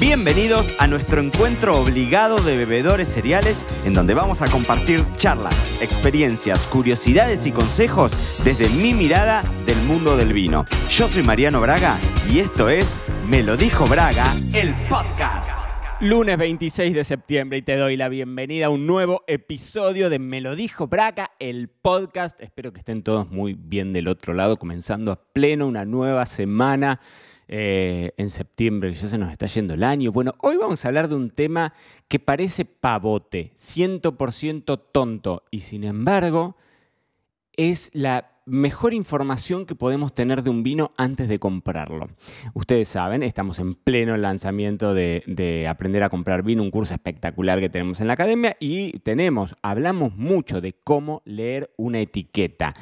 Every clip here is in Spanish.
Bienvenidos a nuestro encuentro obligado de bebedores cereales en donde vamos a compartir charlas, experiencias, curiosidades y consejos desde mi mirada del mundo del vino. Yo soy Mariano Braga y esto es Me lo dijo Braga, el podcast. Lunes 26 de septiembre y te doy la bienvenida a un nuevo episodio de Me lo dijo Braga, el podcast. Espero que estén todos muy bien del otro lado, comenzando a pleno una nueva semana eh, en septiembre, ya se nos está yendo el año. Bueno, hoy vamos a hablar de un tema que parece pavote, 100% tonto, y sin embargo es la mejor información que podemos tener de un vino antes de comprarlo. Ustedes saben, estamos en pleno lanzamiento de, de, Aprender a comprar vino, un curso espectacular que tenemos en la academia y tenemos, hablamos mucho de cómo leer una etiqueta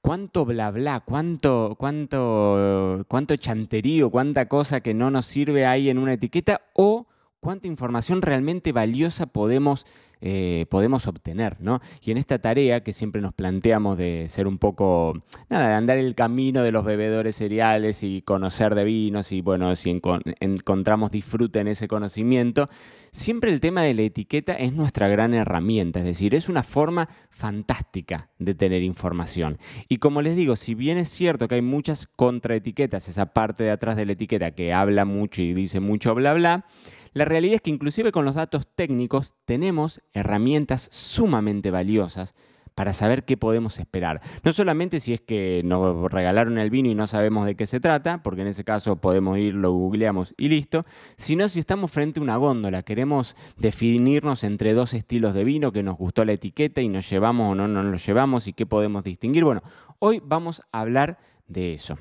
cuánto bla bla, cuánto, cuánto, cuánto chanterío, cuánta cosa que no nos sirve ahí en una etiqueta o cuánta información realmente valiosa podemos eh, podemos obtener, ¿no? Y en esta tarea que siempre nos planteamos de ser un poco, nada, de andar el camino de los bebedores cereales y conocer de vinos y bueno, si encontramos disfrute en ese conocimiento, siempre el tema de la etiqueta es nuestra gran herramienta, es decir, es una forma fantástica de tener información. Y como les digo, si bien es cierto que hay muchas contraetiquetas, esa parte de atrás de la etiqueta que habla mucho y dice mucho bla bla, la realidad es que inclusive con los datos técnicos tenemos herramientas sumamente valiosas para saber qué podemos esperar. No solamente si es que nos regalaron el vino y no sabemos de qué se trata, porque en ese caso podemos ir, lo googleamos y listo, sino si estamos frente a una góndola, queremos definirnos entre dos estilos de vino que nos gustó la etiqueta y nos llevamos o no nos lo llevamos y qué podemos distinguir. Bueno, hoy vamos a hablar de eso.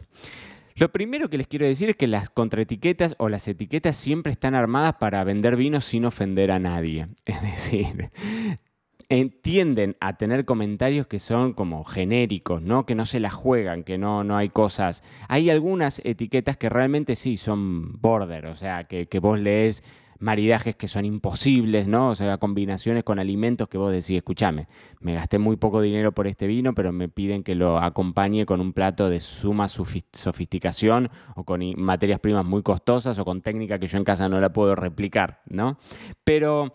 Lo primero que les quiero decir es que las contraetiquetas o las etiquetas siempre están armadas para vender vino sin ofender a nadie. Es decir, tienden a tener comentarios que son como genéricos, ¿no? Que no se la juegan, que no, no hay cosas. Hay algunas etiquetas que realmente sí son border, o sea, que, que vos lees maridajes que son imposibles, ¿no? O sea, combinaciones con alimentos que vos decís, escúchame, me gasté muy poco dinero por este vino, pero me piden que lo acompañe con un plato de suma sofisticación o con materias primas muy costosas o con técnica que yo en casa no la puedo replicar, ¿no? Pero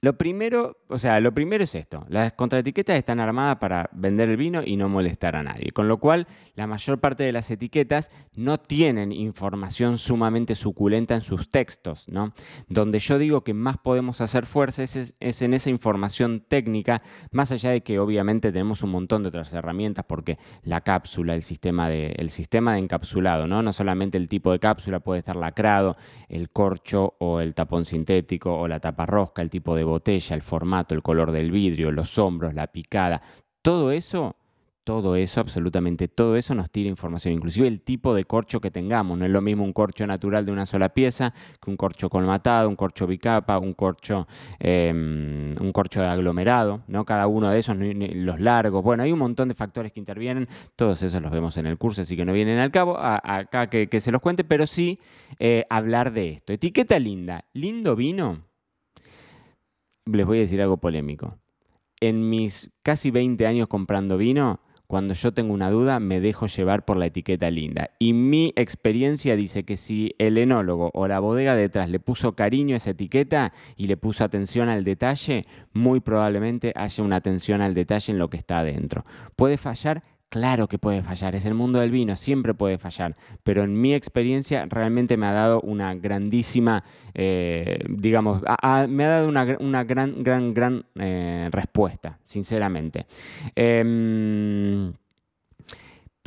lo primero, o sea, lo primero es esto. Las contraetiquetas están armadas para vender el vino y no molestar a nadie. Con lo cual, la mayor parte de las etiquetas no tienen información sumamente suculenta en sus textos, ¿no? Donde yo digo que más podemos hacer fuerza es, en esa información técnica, más allá de que obviamente tenemos un montón de otras herramientas, porque la cápsula, el sistema de, el sistema de encapsulado, ¿no? No solamente el tipo de cápsula puede estar lacrado, el corcho o el tapón sintético o la tapa rosca, el tipo de botella, el formato, el color del vidrio, los hombros, la picada, todo eso, todo eso, absolutamente todo eso nos tira información, inclusive el tipo de corcho que tengamos. No es lo mismo un corcho natural de una sola pieza que un corcho colmatado, un corcho bicapa, un corcho, em, un corcho aglomerado, ¿no? Cada uno de esos, los largos. Bueno, hay un montón de factores que intervienen, todos esos los vemos en el curso, así que no vienen al cabo acá que, se los cuente, pero sí eh, hablar de esto. Etiqueta linda, lindo vino les voy a decir algo polémico. En mis casi 20 años comprando vino, cuando yo tengo una duda, me dejo llevar por la etiqueta linda. Y mi experiencia dice que si el enólogo o la bodega detrás le puso cariño a esa etiqueta y le puso atención al detalle, muy probablemente haya una atención al detalle en lo que está adentro. Puede fallar Claro que puede fallar, es el mundo del vino, siempre puede fallar, pero en mi experiencia realmente me ha dado una grandísima, eh, digamos, me ha dado una, gran, gran, gran eh, respuesta, sinceramente. Em,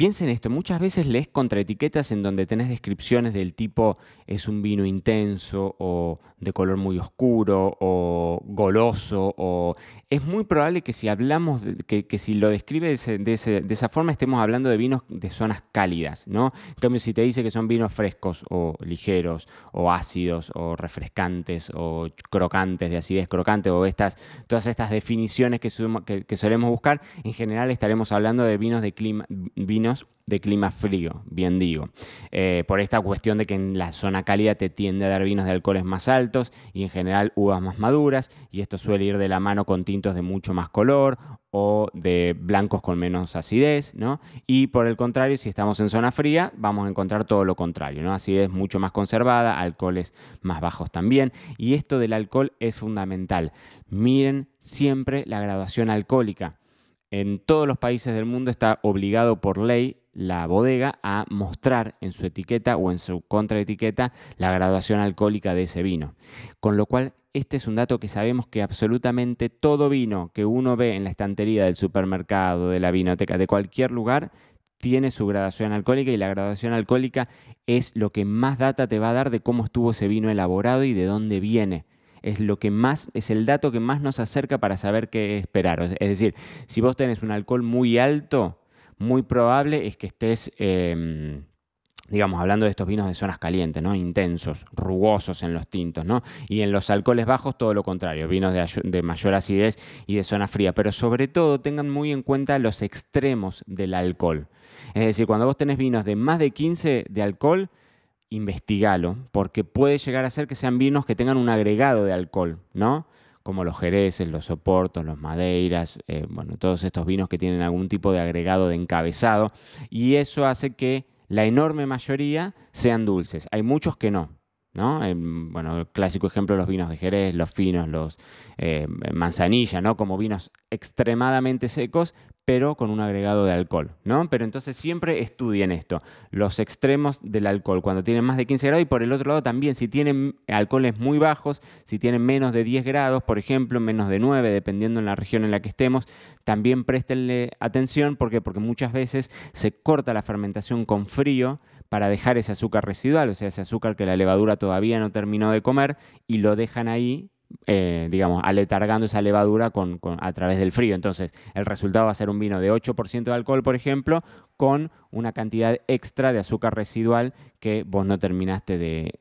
Piensen esto, muchas veces lees contraetiquetas en donde tenés descripciones del tipo es un vino intenso o de color muy oscuro o goloso o es muy probable que si hablamos, que, si lo describe de, esa forma estemos hablando de vinos de zonas cálidas, ¿no? En cambio, si te dice que son vinos frescos o ligeros o ácidos o refrescantes o crocantes, de acidez crocante o estas, todas estas definiciones que, que, solemos buscar, en general estaremos hablando de vinos de clima, vinos de clima frío, bien digo. Eh, por esta cuestión de que en la zona cálida te tiende a dar vinos de alcoholes más altos y en general uvas más maduras, y esto suele ir de la mano con tintos de mucho más color o de blancos con menos acidez, ¿no? Y por el contrario, si estamos en zona fría, vamos a encontrar todo lo contrario, ¿no? Acidez mucho más conservada, alcoholes más bajos también, y esto del alcohol es fundamental. Miren siempre la graduación alcohólica. En todos los países del mundo está obligado por ley la bodega a mostrar en su etiqueta o en su contraetiqueta la graduación alcohólica de ese vino. Con lo cual, este es un dato que sabemos que absolutamente todo vino que uno ve en la estantería del supermercado, de la vinoteca, de cualquier lugar, tiene su graduación alcohólica y la graduación alcohólica es lo que más data te va a dar de cómo estuvo ese vino elaborado y de dónde viene es lo que más, es el dato que más nos acerca para saber qué esperar. Es decir, si vos tenés un alcohol muy alto, muy probable es que estés, em, digamos, hablando de estos vinos de zonas calientes, ¿no? Intensos, rugosos en los tintos, ¿no? Y en los alcoholes bajos todo lo contrario, vinos de, mayor acidez y de zona fría. Pero sobre todo tengan muy en cuenta los extremos del alcohol. Es decir, cuando vos tenés vinos de más de 15 de alcohol, investigalo, porque puede llegar a ser que sean vinos que tengan un agregado de alcohol, ¿no? como los jereces, los soportos, los madeiras, eh, bueno, todos estos vinos que tienen algún tipo de agregado de encabezado, y eso hace que la enorme mayoría sean dulces. Hay muchos que no. ¿no? bueno, el clásico ejemplo, los vinos de Jerez, los finos, los eh, manzanilla, ¿no? Como vinos extremadamente secos, pero con un agregado de alcohol, ¿no? Pero entonces siempre estudien esto, los extremos del alcohol, cuando tienen más de 15 grados y por el otro lado también, si tienen alcoholes muy bajos, si tienen menos de 10 grados, por ejemplo, menos de 9, dependiendo en la región en la que estemos, también préstenle atención, ¿por Porque muchas veces se corta la fermentación con frío para dejar ese azúcar residual, o sea, ese azúcar que la levadura todavía no terminó de comer y lo dejan ahí eh, digamos, aletargando esa levadura con, a través del frío. Entonces, el resultado va a ser un vino de 8% de alcohol, por ejemplo, con una cantidad extra de azúcar residual que vos no terminaste de,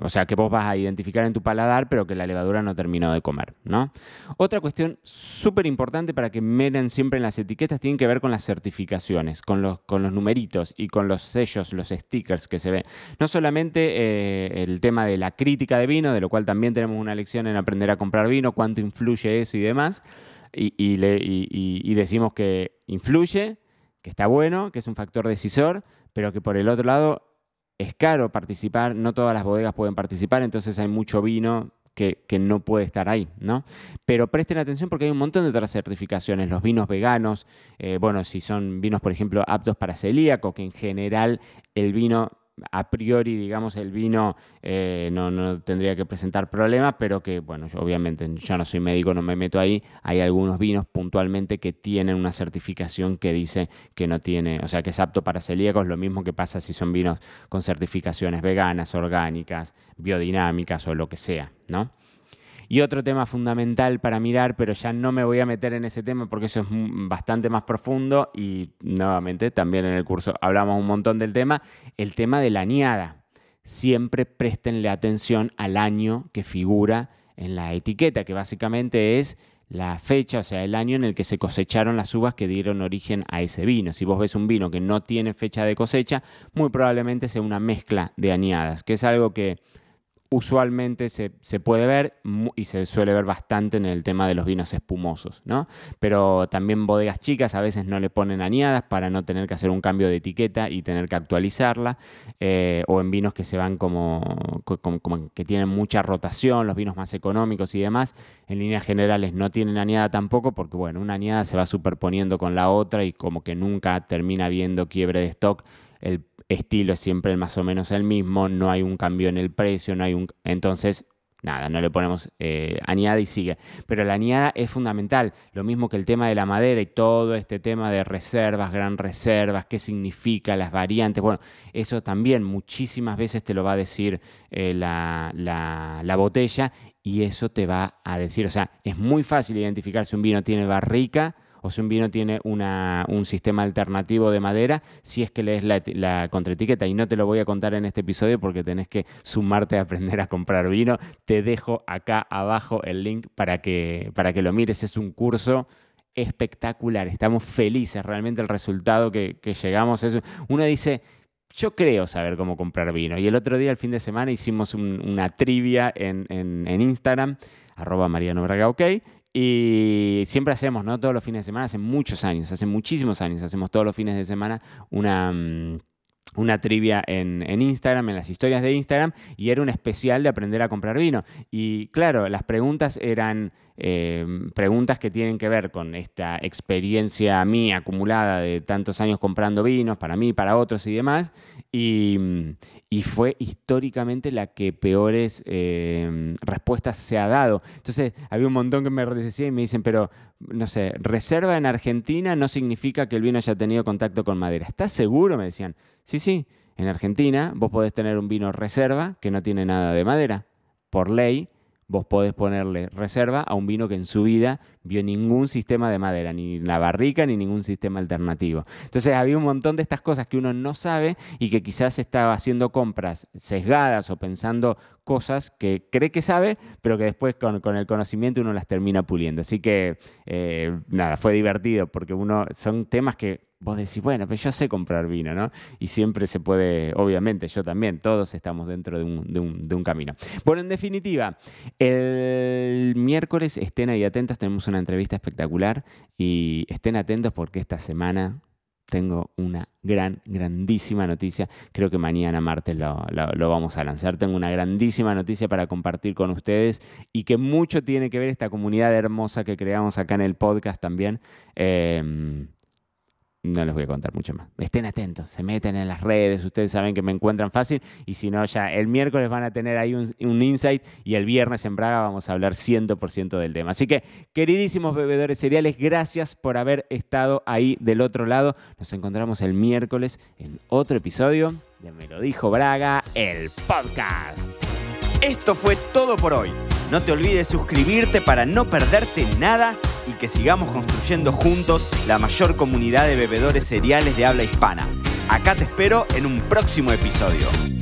o sea, que vos vas a identificar en tu paladar, pero que la levadura no terminó de comer, ¿no? Otra cuestión súper importante para que miren siempre en las etiquetas tiene que ver con las certificaciones, con los, con los numeritos y con los sellos, los stickers que se ven. No solamente eh, el tema de la crítica de vino, de lo cual también tenemos una lección en aprender a comprar vino, cuánto influye eso y demás, y, y decimos que influye, que está bueno, que es un factor decisor, pero que por el otro lado es caro participar, no todas las bodegas pueden participar, entonces hay mucho vino que, no puede estar ahí, ¿no? Pero presten atención porque hay un montón de otras certificaciones, los vinos veganos, eh, bueno, si son vinos, por ejemplo, aptos para celíaco, que en general el vino a priori, digamos, el vino eh, no, tendría que presentar problemas, pero que, bueno, obviamente yo no soy médico, no me meto ahí. Hay algunos vinos puntualmente que tienen una certificación que dice que no tiene, o sea, que es apto para celíacos, lo mismo que pasa si son vinos con certificaciones veganas, orgánicas, biodinámicas o lo que sea, ¿no? Y otro tema fundamental para mirar, pero ya no me voy a meter en ese tema porque eso es bastante más profundo y nuevamente también en el curso hablamos un montón del tema, el tema de la añada. Siempre préstenle atención al año que figura en la etiqueta, que básicamente es la fecha, o sea, el año en el que se cosecharon las uvas que dieron origen a ese vino. Si vos ves un vino que no tiene fecha de cosecha, muy probablemente sea una mezcla de añadas, que es algo que usualmente se, puede ver y se suele ver bastante en el tema de los vinos espumosos, ¿no? Pero también bodegas chicas a veces no le ponen añadas para no tener que hacer un cambio de etiqueta y tener que actualizarla, eh, o en vinos que se van como, como, que tienen mucha rotación, los vinos más económicos y demás, en líneas generales no tienen añada tampoco porque, bueno, una añada se va superponiendo con la otra y como que nunca termina viendo quiebre de stock el estilo es siempre más o menos el mismo, no hay un cambio en el precio, no hay un... Entonces, nada, no le ponemos eh, añada y sigue. Pero la añada es fundamental, lo mismo que el tema de la madera y todo este tema de reservas, gran reservas, qué significa, las variantes, bueno, eso también muchísimas veces te lo va a decir eh, la, la botella y eso te va a decir, o sea, es muy fácil identificar si un vino tiene barrica o si un vino tiene un sistema alternativo de madera, si es que lees la, la contraetiqueta. Y no te lo voy a contar en este episodio porque tenés que sumarte a aprender a comprar vino. Te dejo acá abajo el link para que, para que lo mires. Es un curso espectacular. Estamos felices, realmente el resultado que, llegamos es, uno dice, yo creo saber cómo comprar vino. Y el otro día, el fin de semana, hicimos una trivia en, en, Instagram, arroba Mariano ok, y siempre hacemos, ¿no? Todos los fines de semana, hace muchos años, hace muchísimos años, hacemos todos los fines de semana una... Mm, una trivia en, Instagram, en las historias de Instagram, y era un especial de aprender a comprar vino. Y claro, las preguntas eran eh, preguntas que tienen que ver con esta experiencia mía acumulada de tantos años comprando vinos, para mí, para otros y demás, y, fue históricamente la que peores eh, respuestas se ha dado. Entonces, había un montón que me decían y me dicen, pero, no sé, reserva en Argentina no significa que el vino haya tenido contacto con madera. ¿Estás seguro? Me decían. Sí, sí, en Argentina vos podés tener un vino reserva que no tiene nada de madera. Por ley, vos podés ponerle reserva a un vino que en su vida vio ningún sistema de madera, ni la barrica, ni ningún sistema alternativo. Entonces había un montón de estas cosas que uno no sabe y que quizás estaba haciendo compras sesgadas o pensando cosas que cree que sabe, pero que después con, el conocimiento uno las termina puliendo. Así que eh, nada, fue divertido porque uno son temas que vos decís, bueno, pero yo sé comprar vino, ¿no? Y siempre se puede, obviamente, yo también, todos estamos dentro de un, camino. Bueno, en definitiva, el miércoles estén ahí atentos, tenemos una entrevista espectacular y estén atentos porque esta semana tengo una gran, grandísima noticia. Creo que mañana martes lo, vamos a lanzar. Tengo una grandísima noticia para compartir con ustedes y que mucho tiene que ver esta comunidad hermosa que creamos acá en el podcast también. Eh, no les voy a contar mucho más. Estén atentos, se meten en las redes, ustedes saben que me encuentran fácil y si no, ya el miércoles van a tener ahí un, insight y el viernes en Braga vamos a hablar 100% del tema. Así que, queridísimos bebedores cereales, gracias por haber estado ahí del otro lado. Nos encontramos el miércoles en otro episodio de Me lo dijo Braga, el podcast. Esto fue todo por hoy. No te olvides suscribirte para no perderte nada y que sigamos construyendo juntos la mayor comunidad de bebedores cereales de habla hispana. Acá te espero en un próximo episodio.